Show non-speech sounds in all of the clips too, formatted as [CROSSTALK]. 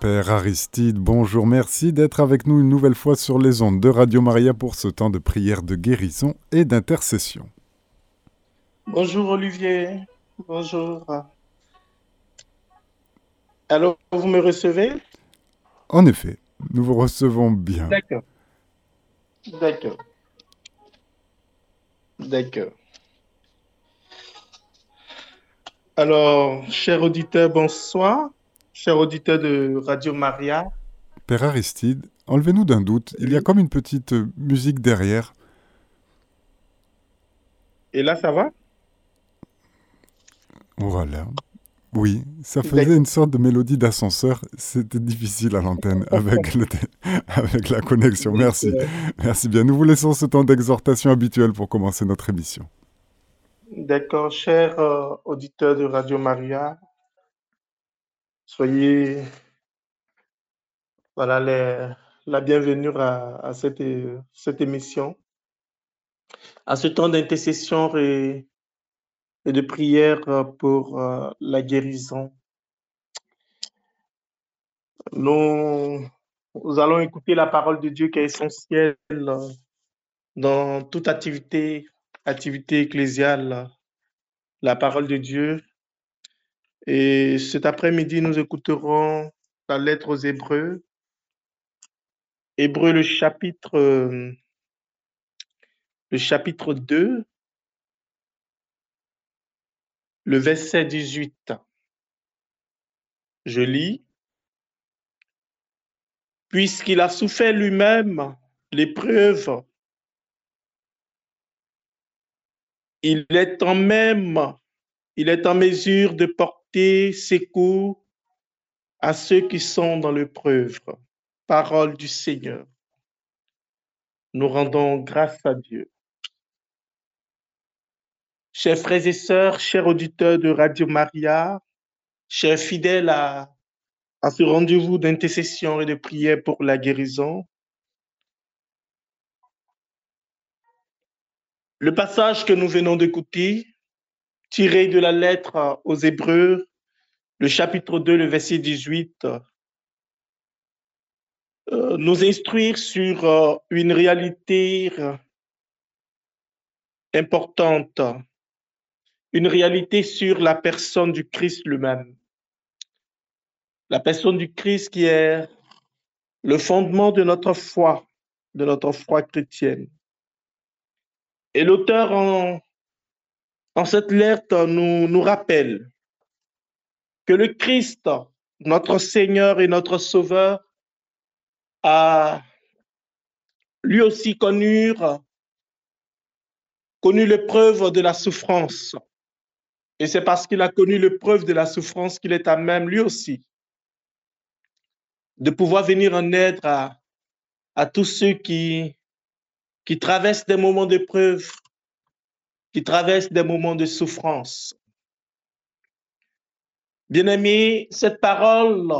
Père Aristide, bonjour, merci d'être avec nous une nouvelle fois sur les ondes de Radio Maria pour ce temps de prière de guérison et d'intercession. Bonjour Olivier, bonjour. Alors, vous me recevez? En effet, nous vous recevons bien. D'accord. D'accord. D'accord. Alors, chers auditeurs, bonsoir. Chers auditeurs de Radio Maria. Père Aristide, enlevez-nous d'un doute. Il y a comme une petite musique derrière. Et là, ça va? Voilà. Oui, ça faisait une sorte de mélodie d'ascenseur. C'était difficile à l'antenne [LAUGHS] avec, avec la connexion. Merci. Merci bien. Nous vous laissons ce temps d'exhortation habituel pour commencer notre émission. D'accord, chers euh, auditeurs de Radio Maria, Soyez voilà, la bienvenue à, cette, cette, émission, à ce temps d'intercession et, de prière pour euh, la guérison. Nous, nous, allons écouter la parole de Dieu qui est essentielle dans toute activité, activité ecclésiale, la parole de Dieu et cet après-midi, nous écouterons la lettre aux Hébreux. Hébreux, le chapitre, euh, le chapitre 2, le verset 18. Je lis. Puisqu'il a souffert lui-même l'épreuve, il est en même, il est en mesure de porter ses coups à ceux qui sont dans l'épreuve. Parole du Seigneur. Nous rendons grâce à Dieu. Chers frères et sœurs, chers auditeurs de Radio Maria, chers fidèles à, à ce rendez-vous d'intercession et de prière pour la guérison, le passage que nous venons d'écouter tiré de la lettre aux Hébreux, le chapitre 2, le verset 18, euh, nous instruire sur euh, une réalité importante, une réalité sur la personne du Christ lui-même. La personne du Christ qui est le fondement de notre foi, de notre foi chrétienne. Et l'auteur en dans cette lettre nous, nous rappelle que le Christ, notre Seigneur et notre Sauveur, a lui aussi connu, connu l'épreuve de la souffrance. Et c'est parce qu'il a connu l'épreuve de la souffrance qu'il est à même lui aussi de pouvoir venir en aide à, tous ceux qui, qui traversent des moments d'épreuve, qui traversent des moments de souffrance. Bien-aimés, cette parole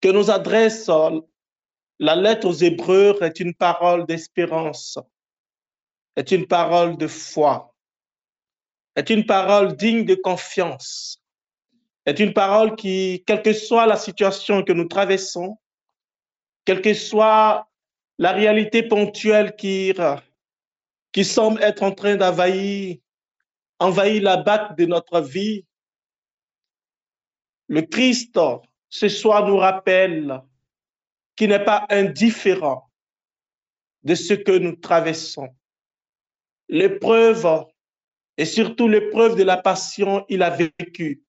que nous adresse la lettre aux Hébreux est une parole d'espérance, est une parole de foi, est une parole digne de confiance, est une parole qui, quelle que soit la situation que nous traversons, quelle que soit la réalité ponctuelle qui qui semble être en train d'envahir envahir la batte de notre vie, le Christ ce soir nous rappelle qu'il n'est pas indifférent de ce que nous traversons. L'épreuve, et surtout l'épreuve de la passion, il a vécu.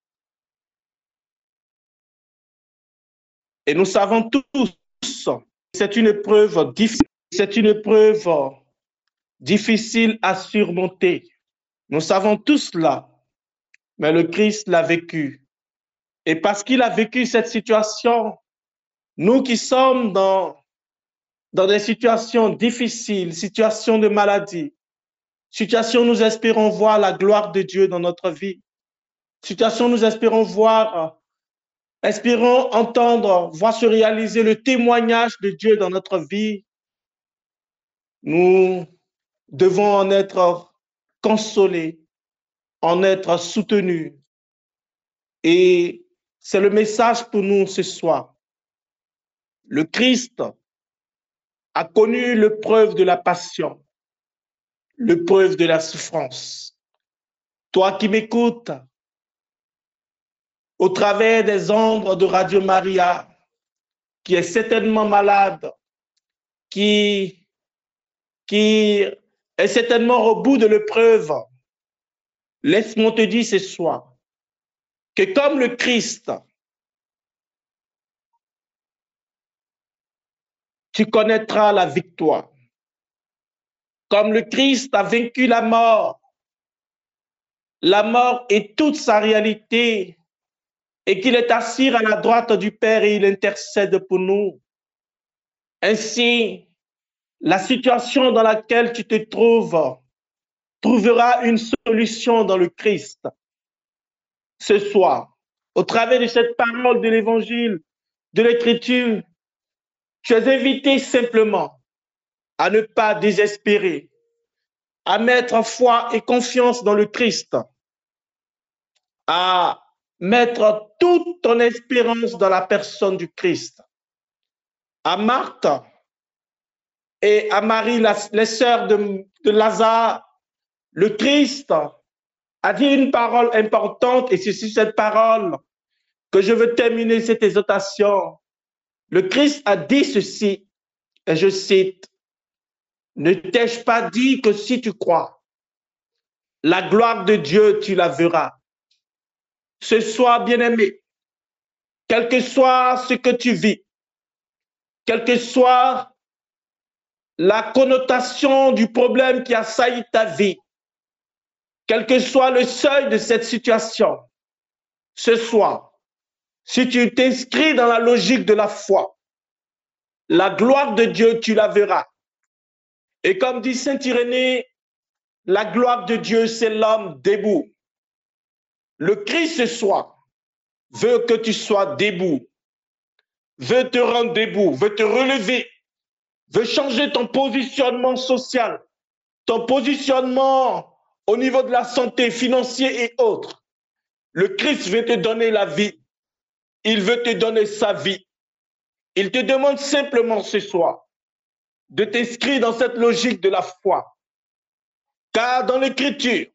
Et nous savons tous, c'est une épreuve difficile, c'est une épreuve difficile à surmonter. Nous savons tous cela, mais le Christ l'a vécu. Et parce qu'il a vécu cette situation, nous qui sommes dans, dans des situations difficiles, situations de maladie, situations où nous espérons voir la gloire de Dieu dans notre vie, situations où nous espérons voir, espérons entendre, voir se réaliser le témoignage de Dieu dans notre vie, nous devons en être consolés, en être soutenus. Et c'est le message pour nous ce soir. Le Christ a connu l'épreuve de la passion, l'épreuve de la souffrance. Toi qui m'écoutes, au travers des ombres de Radio Maria, qui est certainement malade, qui, qui est certainement au bout de l'épreuve, laisse-moi te dire ce soir que comme le Christ, tu connaîtras la victoire. Comme le Christ a vaincu la mort, la mort est toute sa réalité et qu'il est assis à la droite du Père et il intercède pour nous. Ainsi, la situation dans laquelle tu te trouves trouvera une solution dans le Christ. Ce soir, au travers de cette parole de l'Évangile, de l'Écriture, tu es invité simplement à ne pas désespérer, à mettre foi et confiance dans le Christ, à mettre toute ton espérance dans la personne du Christ. À Marthe et à Marie, les sœurs de, Lazare, le Christ a dit une parole importante et c'est sur cette parole que je veux terminer cette exhortation. Le Christ a dit ceci, et je cite, Ne t'ai-je pas dit que si tu crois, la gloire de Dieu, tu la verras ce soir, bien-aimé, quel que soit ce que tu vis, quelle que soit la connotation du problème qui a sailli ta vie, quel que soit le seuil de cette situation, ce soir, si tu t'inscris dans la logique de la foi, la gloire de Dieu, tu la verras. Et comme dit Saint Irénée, la gloire de Dieu, c'est l'homme debout. Le Christ ce soir veut que tu sois debout, veut te rendre debout, veut te relever, veut changer ton positionnement social, ton positionnement au niveau de la santé financière et autres. Le Christ veut te donner la vie. Il veut te donner sa vie. Il te demande simplement ce soir de t'inscrire dans cette logique de la foi. Car dans l'Écriture,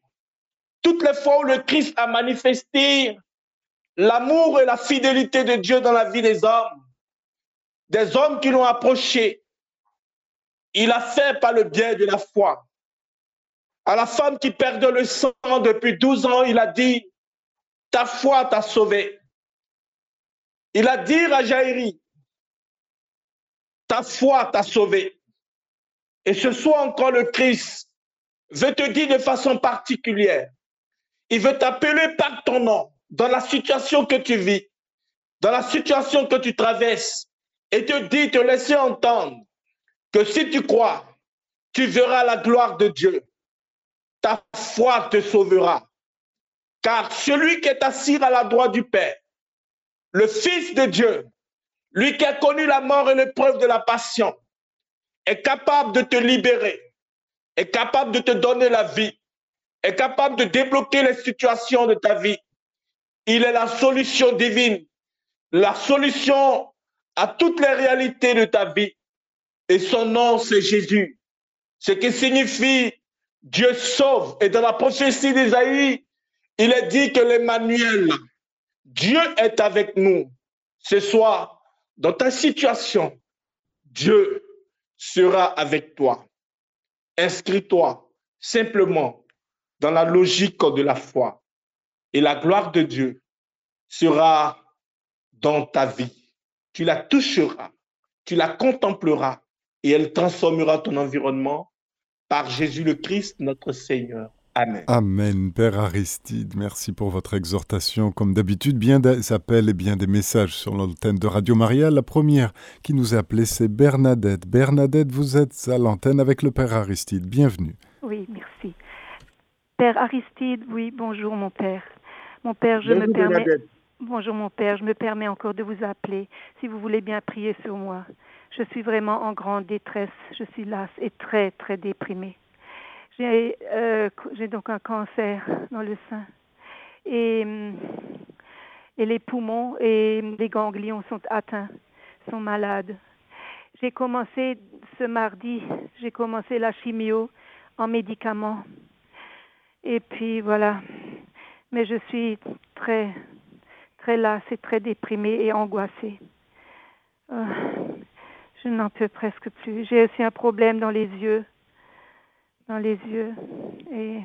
toutes les fois où le Christ a manifesté l'amour et la fidélité de Dieu dans la vie des hommes, des hommes qui l'ont approché, il a fait par le biais de la foi. À la femme qui perdait le sang depuis 12 ans, il a dit, ta foi t'a sauvé. Il a dit à Jaïri, ta foi t'a sauvé. Et ce soir encore, le Christ veut te dire de façon particulière, il veut t'appeler par ton nom dans la situation que tu vis, dans la situation que tu traverses, et te dit, te laisser entendre si tu crois, tu verras la gloire de Dieu. Ta foi te sauvera. Car celui qui est assis à la droite du Père, le Fils de Dieu, lui qui a connu la mort et l'épreuve de la passion, est capable de te libérer, est capable de te donner la vie, est capable de débloquer les situations de ta vie. Il est la solution divine, la solution à toutes les réalités de ta vie. Et son nom, c'est Jésus. Ce qui signifie Dieu sauve. Et dans la prophétie d'Isaïe, il est dit que l'Emmanuel, Dieu est avec nous. Ce soir, dans ta situation, Dieu sera avec toi. Inscris-toi simplement dans la logique de la foi. Et la gloire de Dieu sera dans ta vie. Tu la toucheras, tu la contempleras et elle transformera ton environnement par Jésus le Christ, notre Seigneur. Amen. Amen. Père Aristide, merci pour votre exhortation. Comme d'habitude, bien des appels et bien des messages sur l'antenne de Radio Maria. La première qui nous a appelé, c'est Bernadette. Bernadette, vous êtes à l'antenne avec le Père Aristide. Bienvenue. Oui, merci. Père Aristide, oui, bonjour mon père. Mon père, je me permets. Bonjour mon père, je me permets encore de vous appeler si vous voulez bien prier sur moi. Je suis vraiment en grande détresse, je suis lasse et très très déprimée. J'ai euh, donc un cancer dans le sein et, et les poumons et les ganglions sont atteints, sont malades. j'ai commencé ce mardi, j'ai commencé la chimio en médicaments. Et puis voilà. Mais je suis très, très lasse et très déprimée et angoissée. Euh, je n'en peux presque plus. J'ai aussi un problème dans les yeux. Dans les yeux. Et.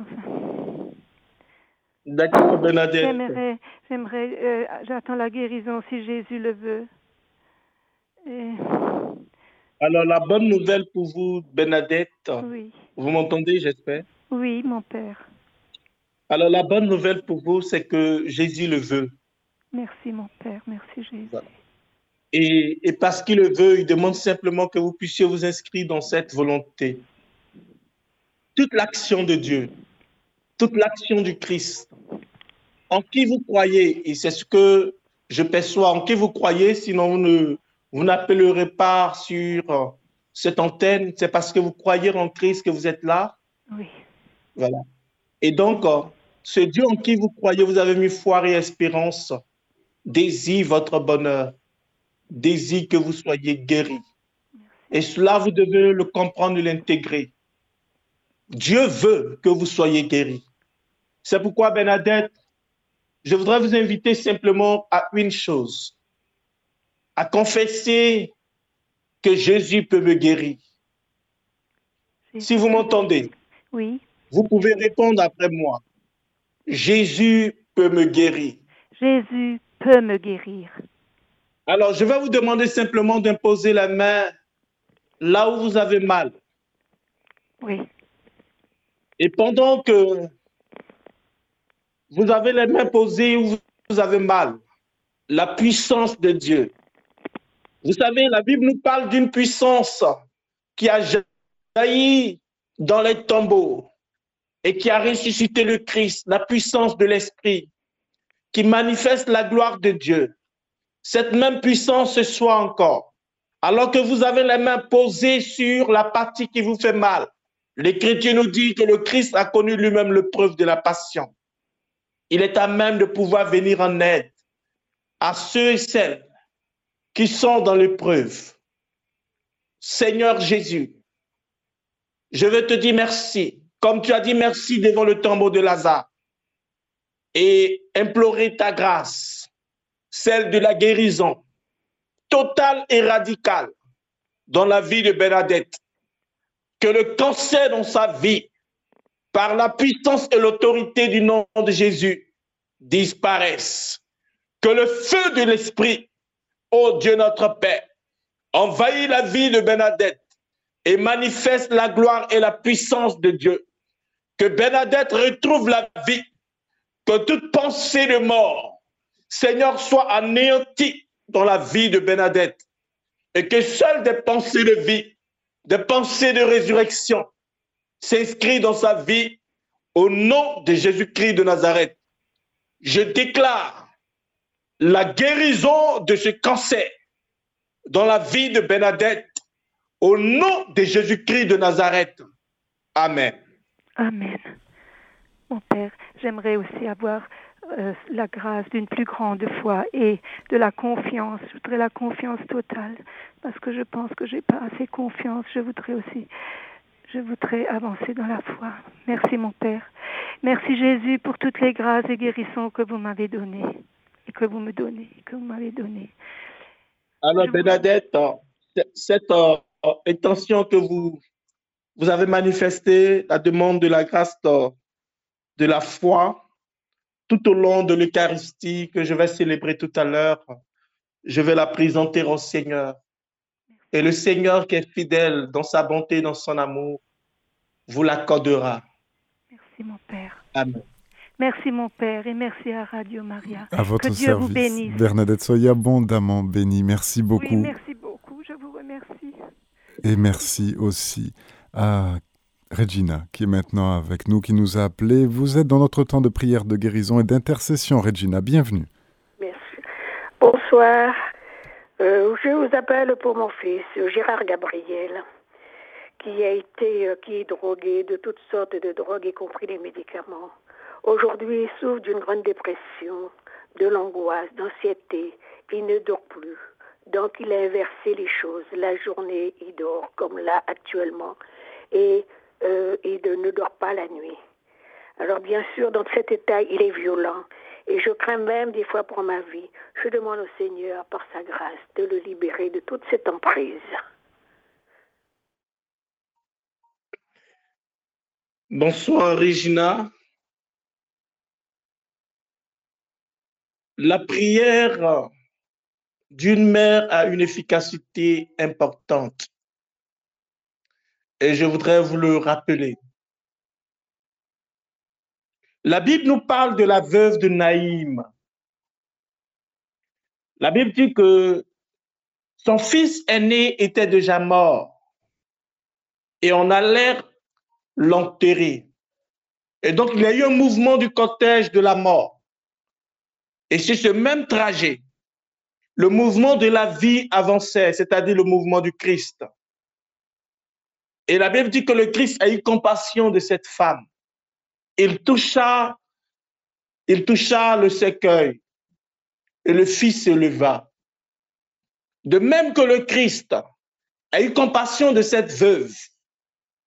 Enfin. D'accord, Bernadette. J'aimerais, j'aimerais, euh, j'attends la guérison si Jésus le veut. Alors, la bonne nouvelle pour vous, Bernadette. Oui. Vous m'entendez, j'espère? Oui, mon Père. Alors, la bonne nouvelle pour vous, c'est que Jésus le veut. Merci, mon Père. Merci, Jésus. Et, et parce qu'il le veut, il demande simplement que vous puissiez vous inscrire dans cette volonté. Toute l'action de Dieu, toute l'action du Christ, en qui vous croyez, et c'est ce que je perçois, en qui vous croyez, sinon vous ne vous n'appellerez pas sur cette antenne, c'est parce que vous croyez en Christ que vous êtes là. Oui. Voilà. Et donc, ce Dieu en qui vous croyez, vous avez mis foi et espérance, désire votre bonheur, désire que vous soyez guéri. Et cela, vous devez le comprendre et l'intégrer. Dieu veut que vous soyez guéri. C'est pourquoi, Bernadette, je voudrais vous inviter simplement à une chose, à confesser que Jésus peut me guérir. Si vous m'entendez, oui. vous pouvez répondre après moi. Jésus peut me guérir. Jésus peut me guérir. Alors, je vais vous demander simplement d'imposer la main là où vous avez mal. Oui. Et pendant que vous avez les mains posées où vous avez mal, la puissance de Dieu. Vous savez, la Bible nous parle d'une puissance qui a jailli dans les tombeaux et qui a ressuscité le Christ, la puissance de l'Esprit, qui manifeste la gloire de Dieu. Cette même puissance ce soit encore, alors que vous avez les mains posées sur la partie qui vous fait mal. L'Écriture nous dit que le Christ a connu lui-même l'épreuve de la passion. Il est à même de pouvoir venir en aide à ceux et celles qui sont dans l'épreuve. Seigneur Jésus, je veux te dire merci, comme tu as dit merci devant le tombeau de Lazare, et implorer ta grâce, celle de la guérison totale et radicale dans la vie de Bernadette. Que le cancer dans sa vie par la puissance et l'autorité du nom de Jésus, disparaissent. Que le feu de l'Esprit, ô Dieu notre Père, envahit la vie de Bernadette et manifeste la gloire et la puissance de Dieu. Que Bernadette retrouve la vie, que toute pensée de mort, Seigneur, soit anéantie dans la vie de Bernadette et que seules des pensées de vie, des pensées de résurrection, s'inscrit dans sa vie au nom de Jésus-Christ de Nazareth. Je déclare la guérison de ce cancer dans la vie de Bernadette au nom de Jésus-Christ de Nazareth. Amen. Amen. Mon Père, j'aimerais aussi avoir euh, la grâce d'une plus grande foi et de la confiance. Je voudrais la confiance totale parce que je pense que j'ai pas assez confiance. Je voudrais aussi je voudrais avancer dans la foi. Merci mon Père. Merci Jésus pour toutes les grâces et guérisons que vous m'avez données et que vous me donnez, que vous m'avez données. Alors Bernadette, cette euh, intention que vous, vous avez manifestée, la demande de la grâce de la foi, tout au long de l'Eucharistie que je vais célébrer tout à l'heure, je vais la présenter au Seigneur. Et le Seigneur qui est fidèle dans sa bonté, dans son amour, vous l'accordera. Merci mon Père. Amen. Merci mon Père et merci à Radio Maria. À votre que Dieu service. vous bénisse. Bernadette, soyez abondamment bénie. Merci beaucoup. Oui, merci beaucoup. Je vous remercie. Et merci aussi à Regina, qui est maintenant avec nous, qui nous a appelés. Vous êtes dans notre temps de prière de guérison et d'intercession, Regina. Bienvenue. Merci. Bonsoir. Euh, je vous appelle pour mon fils, Gérard Gabriel, qui a été, euh, qui est drogué de toutes sortes de drogues, y compris les médicaments. Aujourd'hui, il souffre d'une grande dépression, de l'angoisse, d'anxiété. Il ne dort plus. donc il a inversé les choses. La journée, il dort comme là actuellement et euh, il ne dort pas la nuit. Alors bien sûr, dans cet état, il est violent. Et je crains même des fois pour ma vie. Je demande au Seigneur, par sa grâce, de le libérer de toute cette emprise. Bonsoir, Regina. La prière d'une mère a une efficacité importante. Et je voudrais vous le rappeler. La Bible nous parle de la veuve de Naïm. La Bible dit que son fils aîné était déjà mort et on allait l'enterrer. Et donc, il y a eu un mouvement du cortège de la mort. Et c'est ce même trajet, le mouvement de la vie avançait, c'est-à-dire le mouvement du Christ. Et la Bible dit que le Christ a eu compassion de cette femme il toucha, il toucha le cercueil et le fils se leva. De même que le Christ a eu compassion de cette veuve,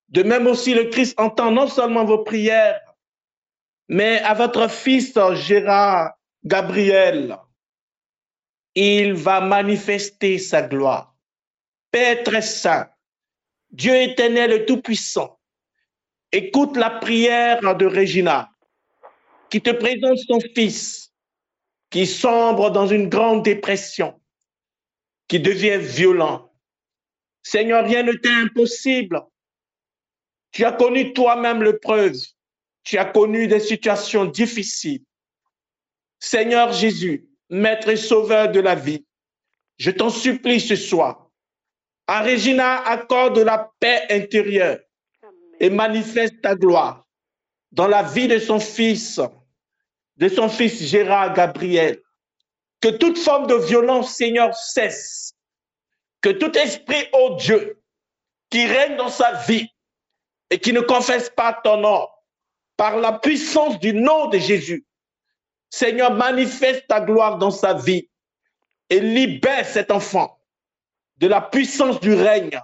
de même aussi le Christ entend non seulement vos prières, mais à votre fils Gérard Gabriel, il va manifester sa gloire. Père très saint, Dieu éternel et tout-puissant, Écoute la prière de Regina qui te présente son fils qui sombre dans une grande dépression, qui devient violent. Seigneur, rien ne t'est impossible. Tu as connu toi-même l'épreuve. Tu as connu des situations difficiles. Seigneur Jésus, Maître et Sauveur de la vie, je t'en supplie ce soir. À Regina, accorde la paix intérieure et manifeste ta gloire dans la vie de son fils, de son fils Gérard Gabriel. Que toute forme de violence, Seigneur, cesse. Que tout esprit, ô Dieu, qui règne dans sa vie et qui ne confesse pas ton nom, par la puissance du nom de Jésus, Seigneur, manifeste ta gloire dans sa vie et libère cet enfant de la puissance du règne,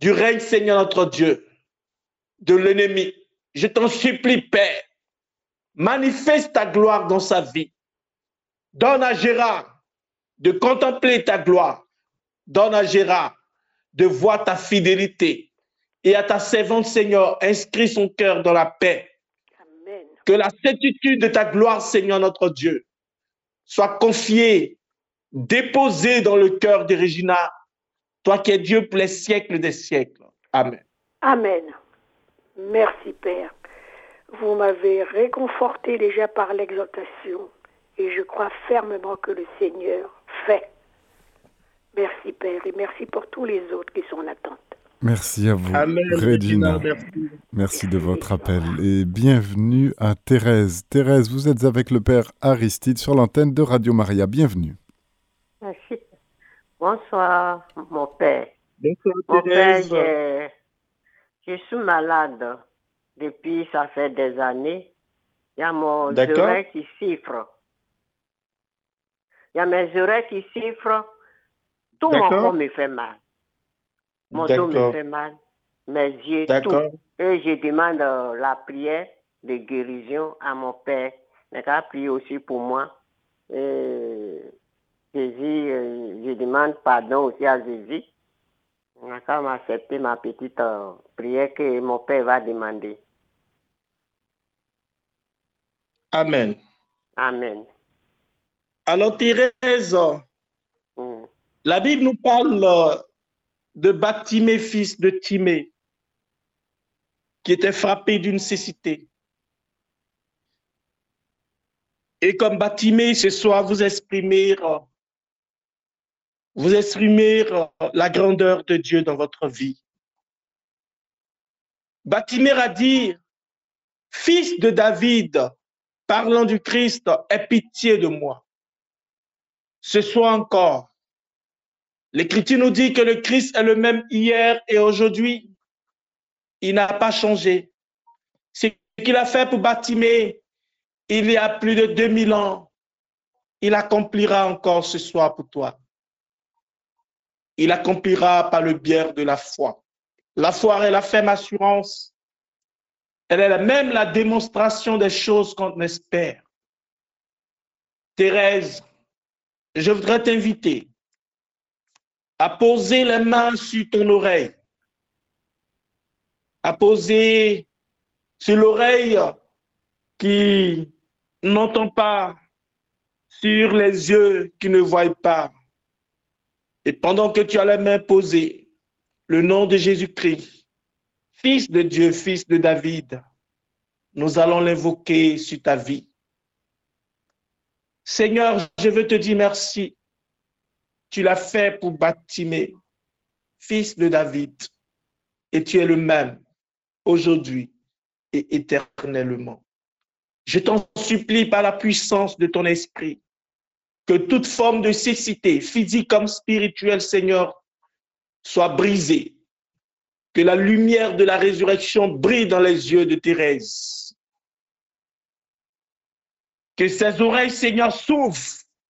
du règne, Seigneur notre Dieu de l'ennemi. Je t'en supplie, Père, manifeste ta gloire dans sa vie. Donne à Gérard de contempler ta gloire. Donne à Gérard de voir ta fidélité. Et à ta servante, Seigneur, inscris son cœur dans la paix. Que la certitude de ta gloire, Seigneur notre Dieu, soit confiée, déposée dans le cœur de Regina, toi qui es Dieu pour les siècles des siècles. Amen. Amen. Merci Père. Vous m'avez réconforté déjà par l'exaltation et je crois fermement que le Seigneur fait. Merci Père et merci pour tous les autres qui sont en attente. Merci à vous, Regina. Merci. de votre appel et bienvenue à Thérèse. Thérèse, vous êtes avec le Père Aristide sur l'antenne de Radio Maria. Bienvenue. Merci. Bonsoir, mon Père. Bonsoir, Thérèse. Je suis malade depuis, ça fait des années. Il y a mon oreille qui siffre. Il y a mes oreilles qui siffrent. Tout mon corps me fait mal. Mon dos me fait mal. Mes yeux, tout. Et je demande euh, la prière de guérison à mon Père. Il a prié aussi pour moi. Et Jésus, euh, je demande pardon aussi à Jésus on a quand même accepté ma petite euh, prière que mon père va demander. Amen. Amen. Alors Thérèse, mm. la Bible nous parle euh, de Baptimée, fils de Timée, qui était frappé d'une cécité. Et comme Baptimée, ce soir, vous exprimez euh, vous exprimez la grandeur de Dieu dans votre vie. Batimer a dit, Fils de David, parlant du Christ, aie pitié de moi. Ce soir encore, l'Écriture nous dit que le Christ est le même hier et aujourd'hui. Il n'a pas changé. Ce qu'il a fait pour Batimer il y a plus de 2000 ans, il accomplira encore ce soir pour toi. Il accomplira par le biais de la foi. La foi est la ferme assurance. Elle est même la démonstration des choses qu'on espère. Thérèse, je voudrais t'inviter à poser les mains sur ton oreille, à poser sur l'oreille qui n'entend pas, sur les yeux qui ne voient pas. Et pendant que tu as les mains posées, le nom de Jésus-Christ, Fils de Dieu, Fils de David, nous allons l'invoquer sur ta vie. Seigneur, je veux te dire merci. Tu l'as fait pour bâtir, fils de David, et tu es le même aujourd'hui et éternellement. Je t'en supplie par la puissance de ton esprit que toute forme de cécité, physique comme spirituelle, Seigneur, soit brisée. Que la lumière de la résurrection brille dans les yeux de Thérèse. Que ses oreilles, Seigneur, s'ouvrent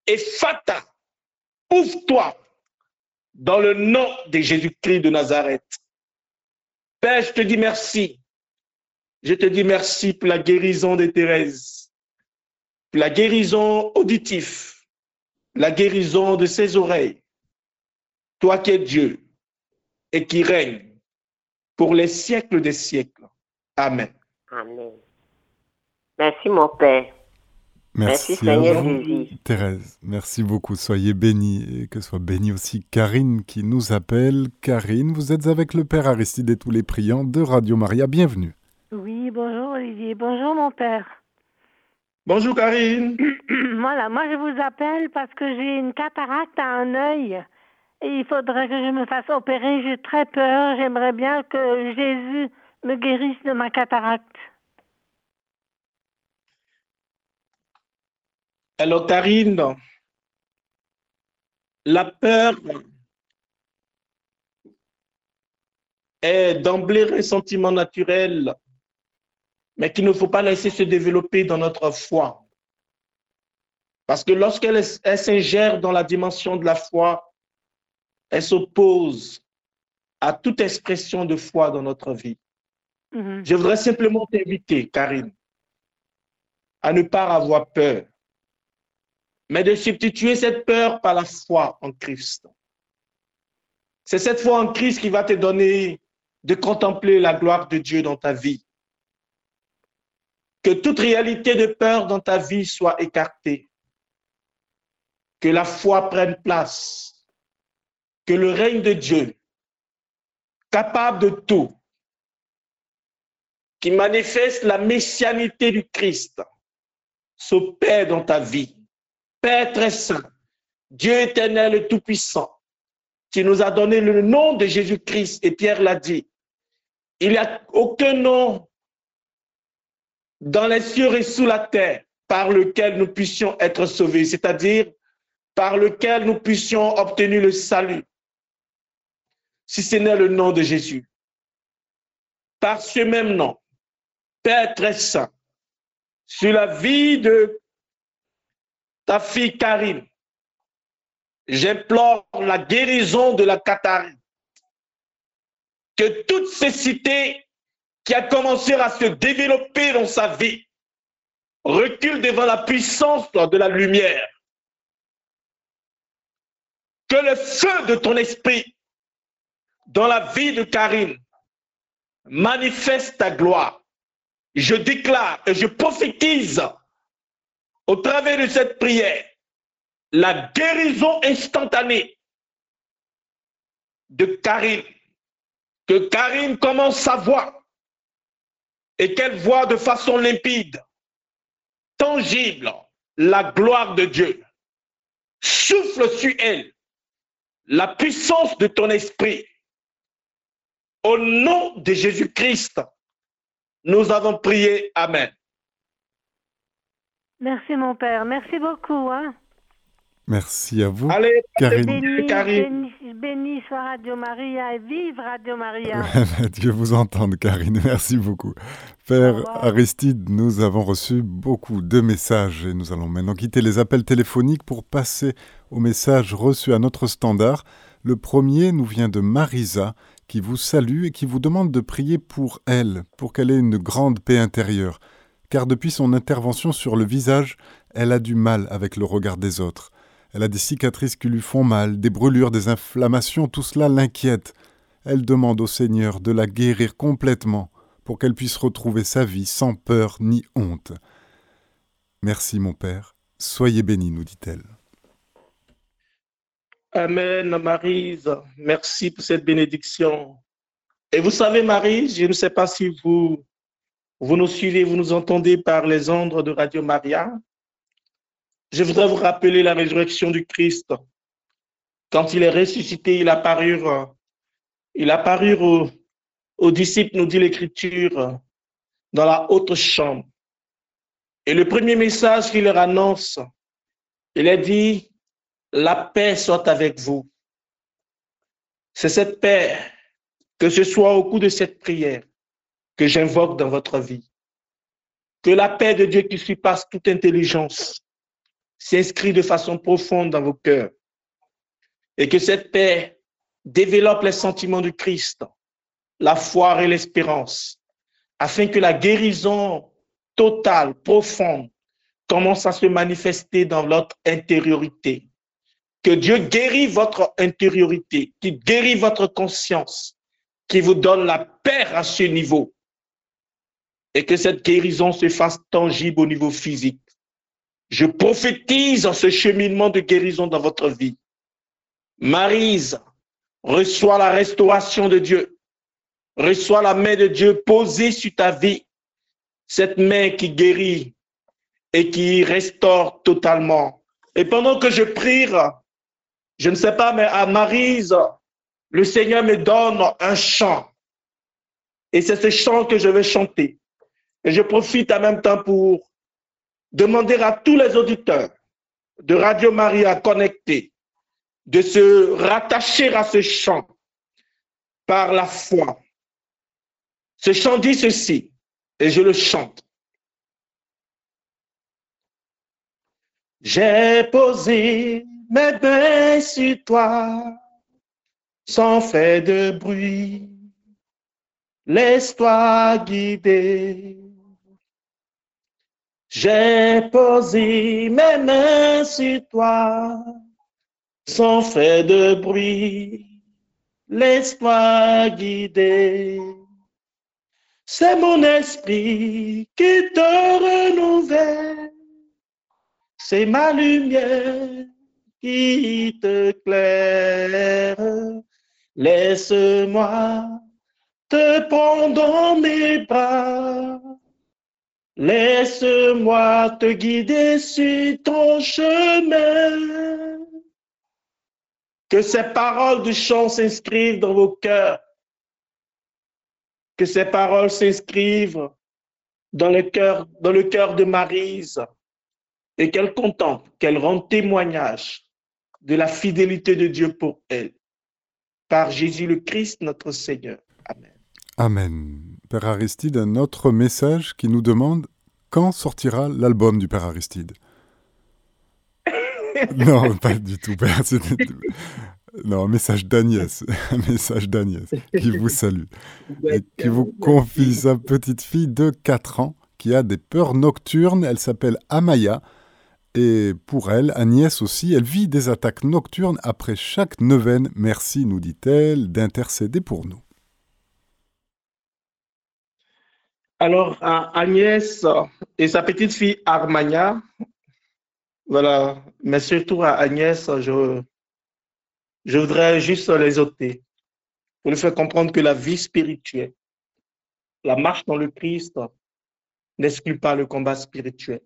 et fata, ouvre-toi dans le nom de Jésus-Christ de Nazareth. Père, je te dis merci je te dis merci pour la guérison de Thérèse, pour la guérison auditive, la guérison de ses oreilles. Toi qui es Dieu et qui règne pour les siècles des siècles. Amen. Amen. Merci mon Père. Merci, Seigneur Jésus. Thérèse, merci beaucoup. Soyez bénie et que soit bénie aussi Karine qui nous appelle. Karine, vous êtes avec le Père Aristide et tous les priants de Radio Maria. Bienvenue. Oui, bonjour Olivier. Bonjour mon père. Bonjour Karine. [CLEARS THROAT] voilà, moi je vous appelle parce que j'ai une cataracte à un œil et il faudrait que je me fasse opérer. J'ai très peur. J'aimerais bien que Jésus me guérisse de ma cataracte. Alors Karine, la peur est d'emblée un sentiment naturel mais qu'il ne faut pas laisser se développer dans notre foi. Parce que lorsqu'elle s'ingère dans la dimension de la foi, elle s'oppose à toute expression de foi dans notre vie. Mm-hmm. Je voudrais simplement t'inviter, Karine, à ne pas avoir peur, mais de substituer cette peur par la foi en Christ. C'est cette foi en Christ qui va te donner de contempler la gloire de Dieu dans ta vie que toute réalité de peur dans ta vie soit écartée. Que la foi prenne place. Que le règne de Dieu, capable de tout, qui manifeste la messianité du Christ, s'opère dans ta vie. Père très saint, Dieu éternel et tout-puissant, qui nous a donné le nom de Jésus-Christ, et Pierre l'a dit, il n'y a aucun nom dans les cieux et sous la terre, par lequel nous puissions être sauvés, c'est-à-dire par lequel nous puissions obtenir le salut, si ce n'est le nom de Jésus. Par ce même nom, Père très saint, sur la vie de ta fille Karine, j'implore la guérison de la cataracte. Que toutes ces cités qui a commencé à se développer dans sa vie recule devant la puissance de la lumière. Que le feu de ton esprit dans la vie de Karine manifeste ta gloire. Je déclare et je prophétise au travers de cette prière la guérison instantanée de Karine. Que Karine commence sa voix et qu'elle voit de façon limpide, tangible, la gloire de Dieu. Souffle sur elle la puissance de ton esprit. Au nom de Jésus-Christ, nous avons prié. Amen. Merci mon Père. Merci beaucoup. Hein. Merci à vous. Allez, Karine. Béni, soit Radio Maria et vive Radio Maria. [LAUGHS] Dieu vous entende, Karine. Merci beaucoup. Père Aristide, nous avons reçu beaucoup de messages et nous allons maintenant quitter les appels téléphoniques pour passer aux messages reçus à notre standard. Le premier nous vient de Marisa, qui vous salue et qui vous demande de prier pour elle, pour qu'elle ait une grande paix intérieure, car depuis son intervention sur le visage, elle a du mal avec le regard des autres. Elle a des cicatrices qui lui font mal, des brûlures, des inflammations, tout cela l'inquiète. Elle demande au Seigneur de la guérir complètement pour qu'elle puisse retrouver sa vie sans peur ni honte. Merci mon Père, soyez béni, nous dit-elle. Amen, Marise. Merci pour cette bénédiction. Et vous savez, Marie, je ne sais pas si vous, vous nous suivez, vous nous entendez par les ondes de Radio Maria. Je voudrais vous rappeler la résurrection du Christ. Quand il est ressuscité, il apparut, il apparut aux, disciples, nous dit l'Écriture, dans la haute chambre. Et le premier message qu'il leur annonce, il a dit, la paix soit avec vous. C'est cette paix, que ce soit au cours de cette prière, que j'invoque dans votre vie. Que la paix de Dieu qui surpasse toute intelligence s'inscrit de façon profonde dans vos cœurs. Et que cette paix développe les sentiments du Christ, la foi et l'espérance, afin que la guérison totale, profonde, commence à se manifester dans votre intériorité que Dieu guérit votre intériorité, qu'il guérit votre conscience, qui vous donne la paix à ce niveau. Et que cette guérison se fasse tangible au niveau physique. Je prophétise ce cheminement de guérison dans votre vie. Marise, reçois la restauration de Dieu. Reçois la main de Dieu posée sur ta vie. Cette main qui guérit et qui restaure totalement. Et pendant que je prie, je ne sais pas, mais à Marise, le Seigneur me donne un chant. Et c'est ce chant que je vais chanter. Et je profite en même temps pour demander à tous les auditeurs de Radio Maria connectés de se rattacher à ce chant par la foi. Ce chant dit ceci, et je le chante. J'ai posé mes mains sur toi, sans faire de bruit. Laisse-toi guider. J'ai posé mes mains sur toi, sans faire de bruit. Laisse-toi guider. C'est mon esprit qui te renouvelle. C'est ma lumière qui te claire. Laisse-moi te prendre dans mes bras. Laisse-moi te guider sur ton chemin. Que ces paroles du chant s'inscrivent dans vos cœurs. Que ces paroles s'inscrivent dans le cœur, de Marise et qu'elle contemple, qu'elle rend témoignage de la fidélité de Dieu pour elle. Par Jésus le Christ, notre Seigneur. Amen. Amen. Père Aristide, un autre message qui nous demande quand sortira l'album du Père Aristide [LAUGHS] Non, pas du tout, Père. Non, un message d'Agnès, un [LAUGHS] message d'Agnès qui vous salue et qui vous confie sa petite fille de 4 ans qui a des peurs nocturnes. Elle s'appelle Amaya et pour elle, Agnès aussi, elle vit des attaques nocturnes après chaque neuvaine. Merci, nous dit-elle, d'intercéder pour nous. Alors, Agnès et sa petite fille Armania, voilà, mais surtout à Agnès, je, je voudrais juste les ôter pour lui faire comprendre que la vie spirituelle, la marche dans le Christ n'exclut pas le combat spirituel.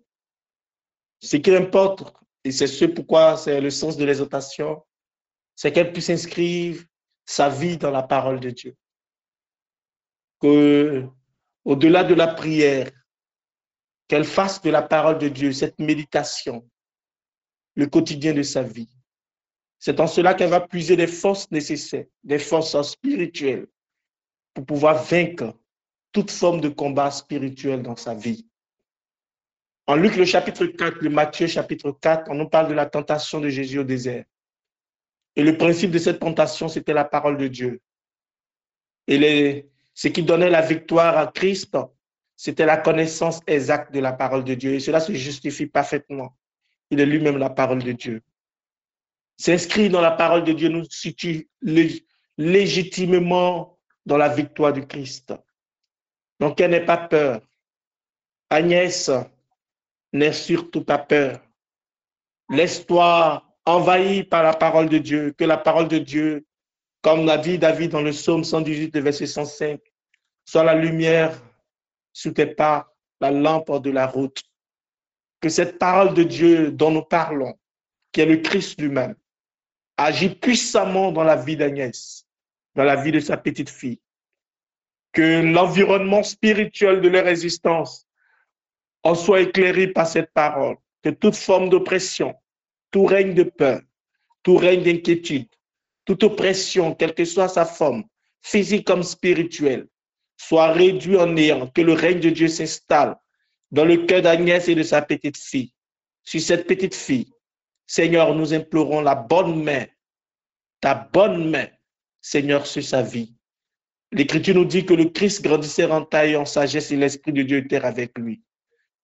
Ce qui importe, et c'est ce pourquoi c'est le sens de l'exhortation, c'est qu'elle puisse inscrire sa vie dans la parole de Dieu. Que, au-delà de la prière, qu'elle fasse de la parole de Dieu cette méditation, le quotidien de sa vie. C'est en cela qu'elle va puiser des forces nécessaires, des forces spirituelles, pour pouvoir vaincre toute forme de combat spirituel dans sa vie. En Luc le chapitre 4, le Matthieu chapitre 4, on nous parle de la tentation de Jésus au désert. Et le principe de cette tentation, c'était la parole de Dieu. Et les, ce qui donnait la victoire à Christ, c'était la connaissance exacte de la parole de Dieu. Et cela se justifie parfaitement. Il est lui-même la parole de Dieu. S'inscrit dans la parole de Dieu nous situe légitimement dans la victoire du Christ. Donc, elle n'est pas peur. Agnès n'est surtout pas peur. Laisse-toi envahir par la parole de Dieu, que la parole de Dieu, comme l'a dit David dans le psaume 118, verset 105, soit la lumière sous tes pas, la lampe de la route. Que cette parole de Dieu dont nous parlons, qui est le Christ lui-même, agit puissamment dans la vie d'Agnès, dans la vie de sa petite fille. Que l'environnement spirituel de leur existence en soit éclairé par cette parole. Que toute forme d'oppression, tout règne de peur, tout règne d'inquiétude, toute oppression, quelle que soit sa forme, physique comme spirituelle, soit réduit en néant, que le règne de Dieu s'installe dans le cœur d'Agnès et de sa petite fille. Sur cette petite fille, Seigneur, nous implorons la bonne main, ta bonne main, Seigneur, sur sa vie. L'Écriture nous dit que le Christ grandissait en taille, en sagesse, et l'Esprit de Dieu était avec lui.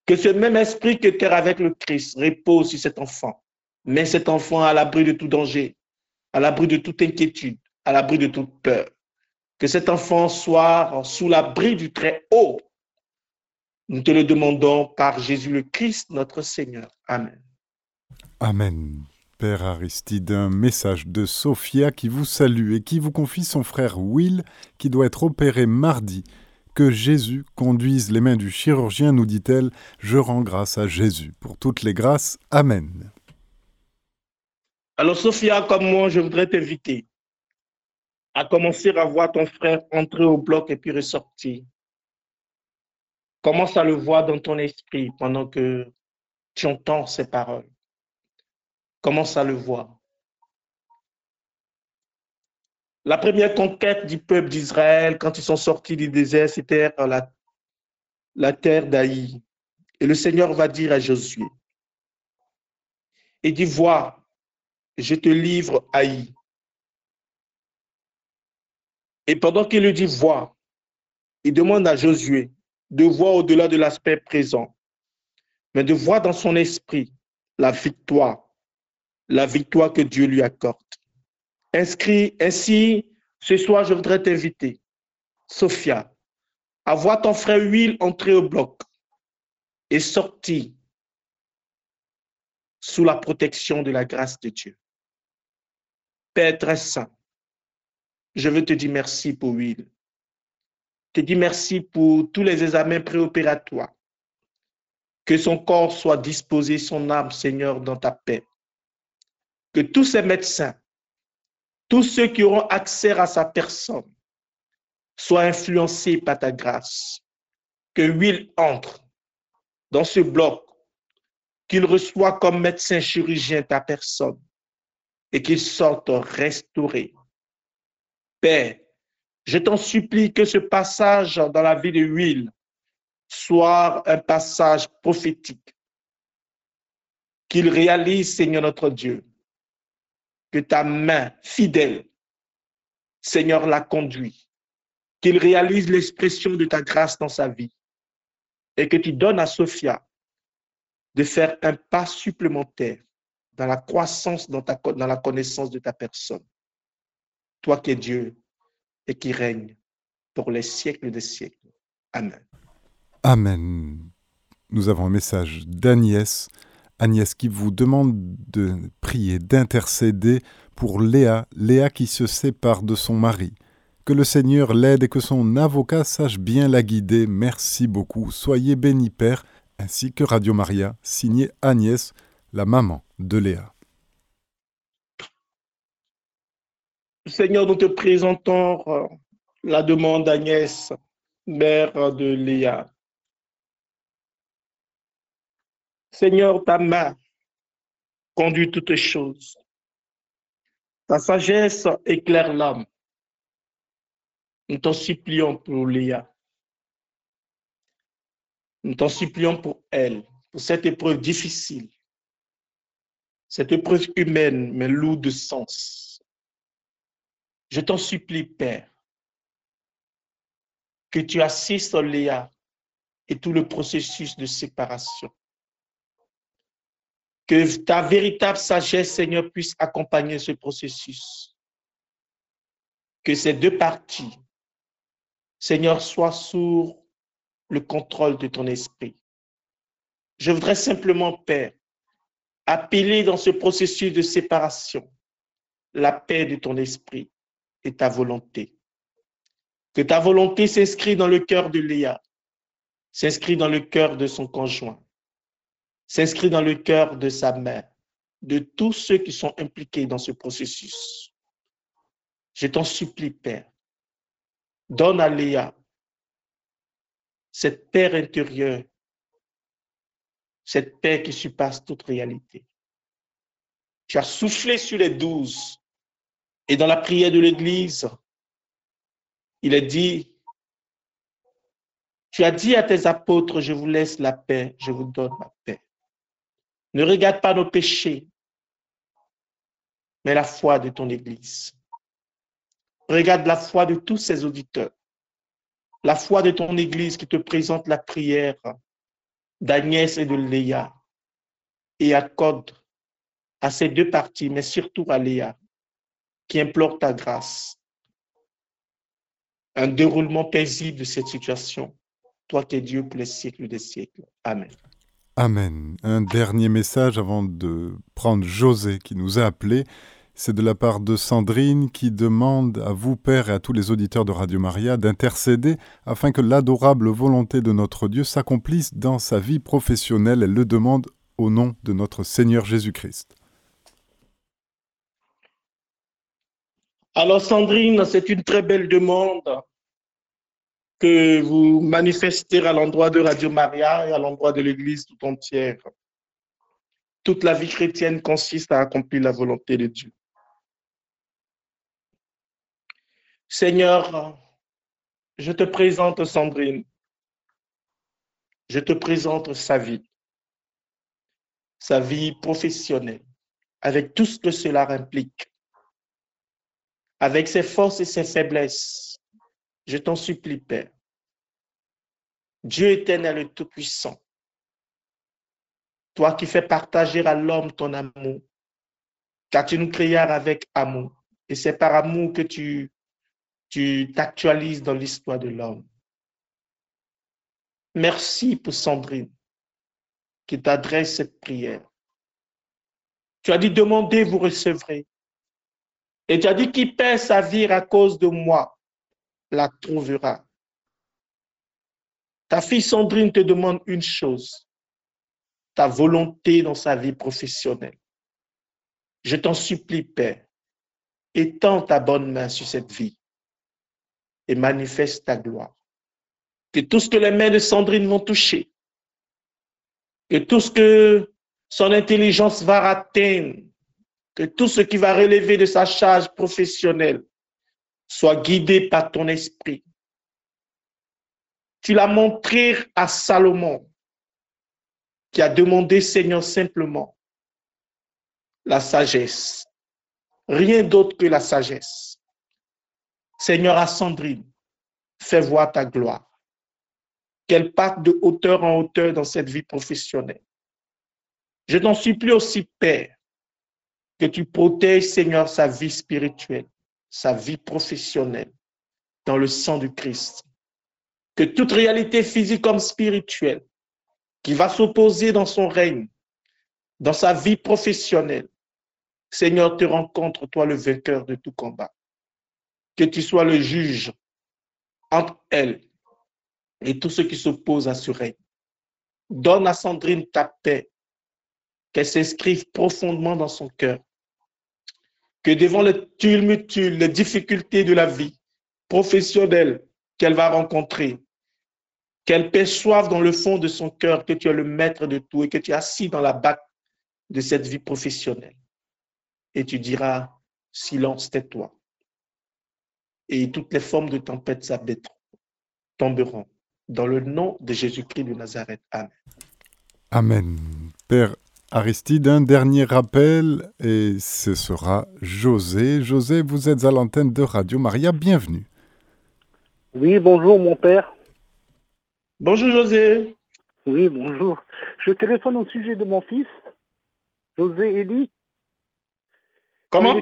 Que ce même esprit qui était avec le Christ repose sur cet enfant. Mais cet enfant à l'abri de tout danger, à l'abri de toute inquiétude, à l'abri de toute peur. Que cet enfant soit sous l'abri du très haut. Nous te le demandons par Jésus le Christ, notre Seigneur. Amen. Amen. Père Aristide, un message de Sophia qui vous salue et qui vous confie son frère Will qui doit être opéré mardi. Que Jésus conduise les mains du chirurgien, nous dit-elle. Je rends grâce à Jésus pour toutes les grâces. Amen. Alors Sophia, comme moi, je voudrais t'inviter à commencer à voir ton frère entrer au bloc et puis ressortir. Commence à le voir dans ton esprit pendant que tu entends ces paroles. Commence à le voir. La première conquête du peuple d'Israël, quand ils sont sortis du désert, c'était la, la terre d'Aï. Et le Seigneur va dire à Josué, il dit, vois, je te livre Aï. Et pendant qu'il lui dit, vois, il demande à Josué de voir au-delà de l'aspect présent, mais de voir dans son esprit la victoire, la victoire que Dieu lui accorde. Inscrit ainsi, ce soir, je voudrais t'inviter, Sophia, à voir ton frère Will entrer au bloc et sortir sous la protection de la grâce de Dieu. Père très saint, je veux te dire merci pour Will. Te dis merci pour tous les examens préopératoires. Que son corps soit disposé, son âme, Seigneur, dans ta paix. Que tous ces médecins, tous ceux qui auront accès à sa personne, soient influencés par ta grâce. Que Will entre dans ce bloc, qu'il reçoit comme médecin chirurgien ta personne et qu'il sorte restauré. Père, je t'en supplie que ce passage dans la vie de Will soit un passage prophétique, qu'il réalise, Seigneur notre Dieu, que ta main fidèle, Seigneur, l'a conduit, qu'il réalise l'expression de ta grâce dans sa vie et que tu donnes à Sophia de faire un pas supplémentaire dans la croissance, dans, ta, dans la connaissance de ta personne. Toi qui es Dieu et qui règne pour les siècles des siècles. Amen. Amen. Nous avons un message d'Agnès. Agnès qui vous demande de prier, d'intercéder pour Léa, Léa qui se sépare de son mari. Que le Seigneur l'aide et que son avocat sache bien la guider. Merci beaucoup. Soyez béni, Père, ainsi que Radio Maria, signé Agnès, la maman de Léa. Seigneur, nous te présentons euh, la demande d'Agnès, mère de Léa. Seigneur, ta main conduit toutes choses. Ta sagesse éclaire l'âme. Nous t'en supplions pour Léa. Nous t'en supplions pour elle, pour cette épreuve difficile cette épreuve humaine, mais lourde de sens. Je t'en supplie, Père, que tu assistes Léa et tout le processus de séparation. Que ta véritable sagesse, Seigneur, puisse accompagner ce processus. Que ces deux parties, Seigneur, soient sous le contrôle de ton esprit. Je voudrais simplement, Père, appeler dans ce processus de séparation la paix de ton esprit et ta volonté. Que ta volonté s'inscrit dans le cœur de Léa, s'inscrit dans le cœur de son conjoint, s'inscrit dans le cœur de sa mère, de tous ceux qui sont impliqués dans ce processus. Je t'en supplie, Père, donne à Léa cette paix intérieure, cette paix qui surpasse toute réalité. Tu as soufflé sur les douze et dans la prière de l'Église, il est dit, tu as dit à tes apôtres, je vous laisse la paix, je vous donne la paix. Ne regarde pas nos péchés, mais la foi de ton Église. Regarde la foi de tous ces auditeurs la foi de ton Église qui te présente la prière d'Agnès et de Léa et accorde à ces deux parties, mais surtout à Léa, qui implore ta grâce, un déroulement paisible de cette situation. Toi qui es Dieu pour les siècles des siècles. Amen. Amen. Un dernier message avant de prendre José qui nous a appelés. C'est de la part de Sandrine qui demande à vous, Père, et à tous les auditeurs de Radio Maria d'intercéder afin que l'adorable volonté de notre Dieu s'accomplisse dans sa vie professionnelle. Elle le demande au nom de notre Seigneur Jésus-Christ. Alors Sandrine, c'est une très belle demande que vous manifestez à l'endroit de Radio Maria et à l'endroit de l'Église tout entière. Toute la vie chrétienne consiste à accomplir la volonté de Dieu. Seigneur, je te présente Sandrine. Je te présente sa vie, sa vie professionnelle, avec tout ce que cela implique, avec ses forces et ses faiblesses. Je t'en supplie, Père. Dieu éternel et tout-puissant, toi qui fais partager à l'homme ton amour, car tu nous créas avec amour, et c'est par amour que tu tu t'actualises dans l'histoire de l'homme. Merci pour Sandrine qui t'adresse cette prière. Tu as dit, demandez, vous recevrez. Et tu as dit, qui perd sa vie à cause de moi, la trouvera. Ta fille Sandrine te demande une chose, ta volonté dans sa vie professionnelle. Je t'en supplie, Père, étends ta bonne main sur cette vie et manifeste ta gloire. Que tout ce que les mains de Sandrine vont toucher, que tout ce que son intelligence va atteindre, que tout ce qui va relever de sa charge professionnelle soit guidé par ton esprit. Tu l'as montré à Salomon, qui a demandé, Seigneur, simplement la sagesse. Rien d'autre que la sagesse. Seigneur, à fais voir ta gloire. Qu'elle parte de hauteur en hauteur dans cette vie professionnelle. Je t'en supplie aussi, Père, que tu protèges, Seigneur, sa vie spirituelle, sa vie professionnelle, dans le sang du Christ. Que toute réalité physique comme spirituelle qui va s'opposer dans son règne, dans sa vie professionnelle, Seigneur, te rencontre, toi le vainqueur de tout combat que tu sois le juge entre elle et tous ceux qui s'opposent à ce règne. Donne à Sandrine ta paix, qu'elle s'inscrive profondément dans son cœur. Que devant le tumultueux, les difficultés de la vie professionnelle qu'elle va rencontrer, qu'elle perçoive dans le fond de son cœur que tu es le maître de tout et que tu es assis dans la batte de cette vie professionnelle. Et tu diras, silence, tais-toi et toutes les formes de tempête s'abattront, tomberont. Dans le nom de Jésus-Christ de Nazareth. Amen. Amen. Père Aristide, un dernier rappel et ce sera José. José, vous êtes à l'antenne de Radio Maria, bienvenue. Oui, bonjour mon père. Bonjour José. Oui, bonjour. Je téléphone au sujet de mon fils, José Eli. Comment?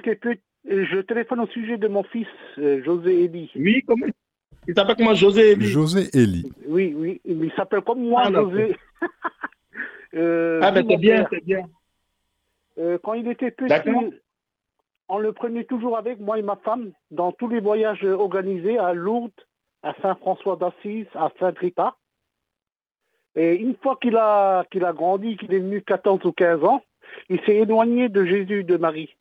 Je téléphone au sujet de mon fils, euh, José Eli. Oui, comment Il s'appelle comment José Eli? José Eli. Oui, oui, il s'appelle comme moi, ah, José. [LAUGHS] Euh, ah, ben c'est bien, c'est bien. Euh, quand il était petit, on le prenait toujours avec, moi et ma femme, dans tous les voyages organisés à Lourdes, à Saint-François d'Assise, à Saint-Rita. Et une fois qu'il a, qu'il a grandi, qu'il est venu 14 ou 15 ans, il s'est éloigné de Jésus de Marie.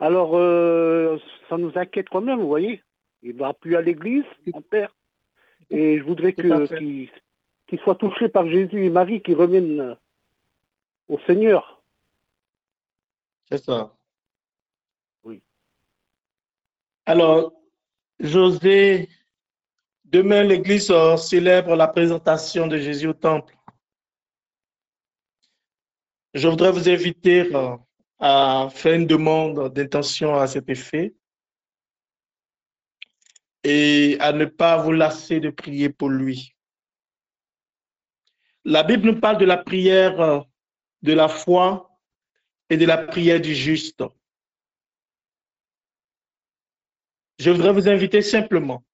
Alors, euh, ça nous inquiète quand même, vous voyez. Il ne va plus à l'église, mon père. Et je voudrais qu'il qu'il soit touché par Jésus et Marie, qui reviennent euh, au Seigneur. C'est ça. Oui. Alors, José, demain, l'Église euh, célèbre la présentation de Jésus au Temple. Je voudrais vous inviter à faire une demande d'intention à cet effet et à ne pas vous lasser de prier pour lui. La Bible nous parle de la prière euh, de la foi et de la prière du juste. Je voudrais vous inviter simplement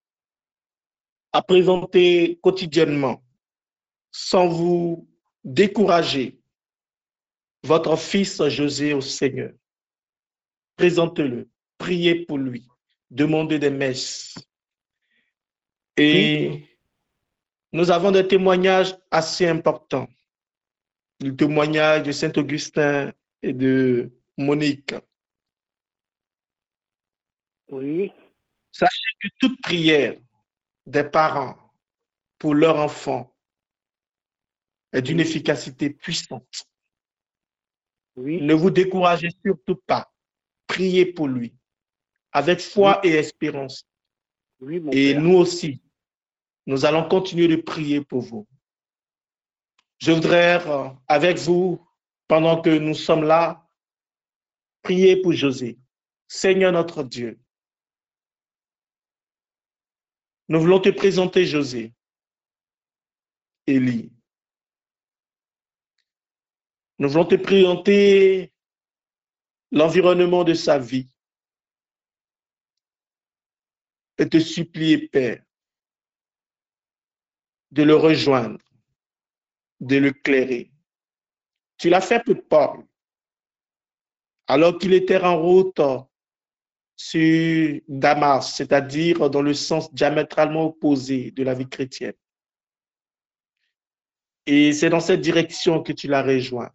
à présenter quotidiennement, sans vous décourager, votre fils José au Seigneur. Présentez-le, priez pour lui, demandez des messes. Et nous avons des témoignages assez importants. Le témoignage de Saint-Augustin et de Monique. Oui. Sachez que toute prière des parents pour leur enfant est d'une efficacité puissante. Oui. Ne vous découragez surtout pas. Priez pour lui avec foi et espérance. Oui, et nous aussi, nous allons continuer de prier pour vous. Je voudrais, euh, avec vous, pendant que nous sommes là, prier pour José. Seigneur notre Dieu, nous voulons te présenter José, Élie. Nous voulons te présenter l'environnement de sa vie et te supplier, Père, de le rejoindre, de le clairer. Tu l'as fait pour Paul, alors qu'il était en route sur Damas, c'est-à-dire dans le sens diamétralement opposé de la vie chrétienne. Et c'est dans cette direction que tu l'as rejoint.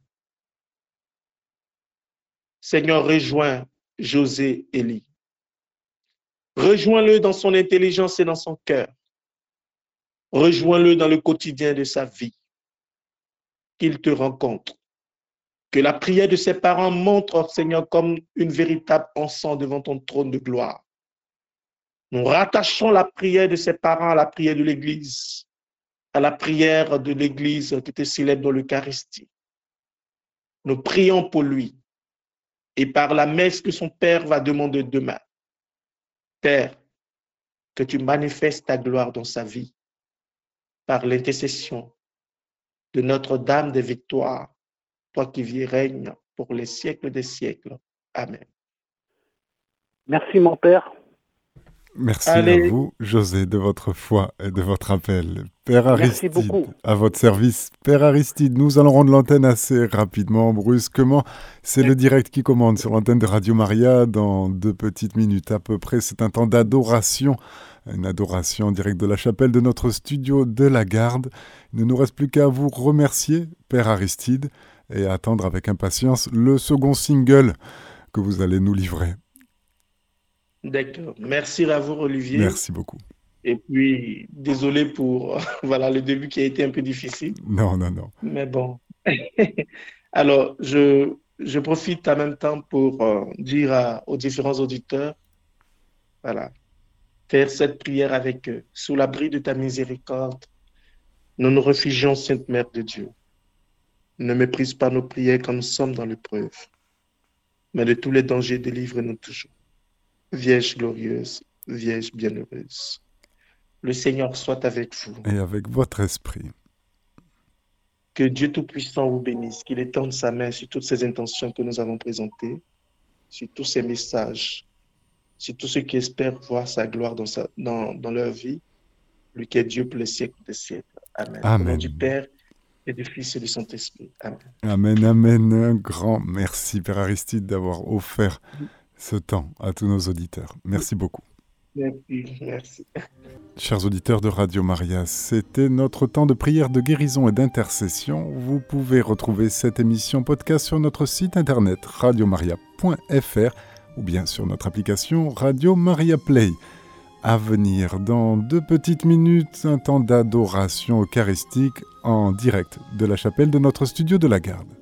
Seigneur, rejoins José Élie. Rejoins-le dans son intelligence et dans son cœur. Rejoins-le dans le quotidien de sa vie. Qu'il te rencontre. Que la prière de ses parents montre, Seigneur, comme une véritable encens devant ton trône de gloire. Nous rattachons la prière de ses parents à la prière de l'Église, à la prière de l'Église qui te célèbre dans l'Eucharistie. Nous prions pour lui et par la messe que son Père va demander demain. Père, que tu manifestes ta gloire dans sa vie par l'intercession de Notre-Dame des Victoires, toi qui vis règne pour les siècles des siècles. Amen. Merci mon Père. Merci à vous, José, de votre foi et de votre appel. Père Aristide, à votre service. Père Aristide, nous allons rendre l'antenne assez rapidement, brusquement. C'est le direct qui commande sur l'antenne de Radio Maria dans deux petites minutes à peu près. C'est un temps d'adoration une adoration en direct de la chapelle de notre studio de la Garde. Il ne nous reste plus qu'à vous remercier, Père Aristide, et attendre avec impatience le second single que vous allez nous livrer. D'accord. Merci à vous, Olivier. Merci beaucoup. Et puis, désolé pour [LAUGHS] voilà, le début qui a été un peu difficile. Non, non, non. Mais bon. [LAUGHS] Alors, je, je profite en même temps pour euh, dire aux différents auditeurs, voilà, faire cette prière avec eux. Sous l'abri de ta miséricorde, nous nous réfugions, Sainte Mère de Dieu. Ne méprise pas nos prières quand nous sommes dans l'épreuve. Mais de tous les dangers, délivre-nous toujours. Vierge glorieuse, Vierge bienheureuse. Le Seigneur soit avec vous. Et avec votre esprit. Que Dieu Tout-Puissant vous bénisse, qu'il étende sa main sur toutes ces intentions que nous avons présentées, sur tous ces messages, sur tous ceux qui espèrent voir sa gloire dans, sa, dans, dans leur vie, lui qui est Dieu pour les siècles des siècles. Amen. Amen. Au nom du Père et du Fils et du Saint-Esprit. Amen. Amen, amen. Un grand merci, Père Aristide, d'avoir offert ce temps à tous nos auditeurs. Merci beaucoup. Merci, merci. Chers auditeurs de Radio Maria, c'était notre temps de prière de guérison et d'intercession. Vous pouvez retrouver cette émission podcast sur notre site internet radiomaria.fr ou bien sur notre application Radio Maria Play. À venir dans deux petites minutes, un temps d'adoration eucharistique en direct de la chapelle de notre studio de la Garde.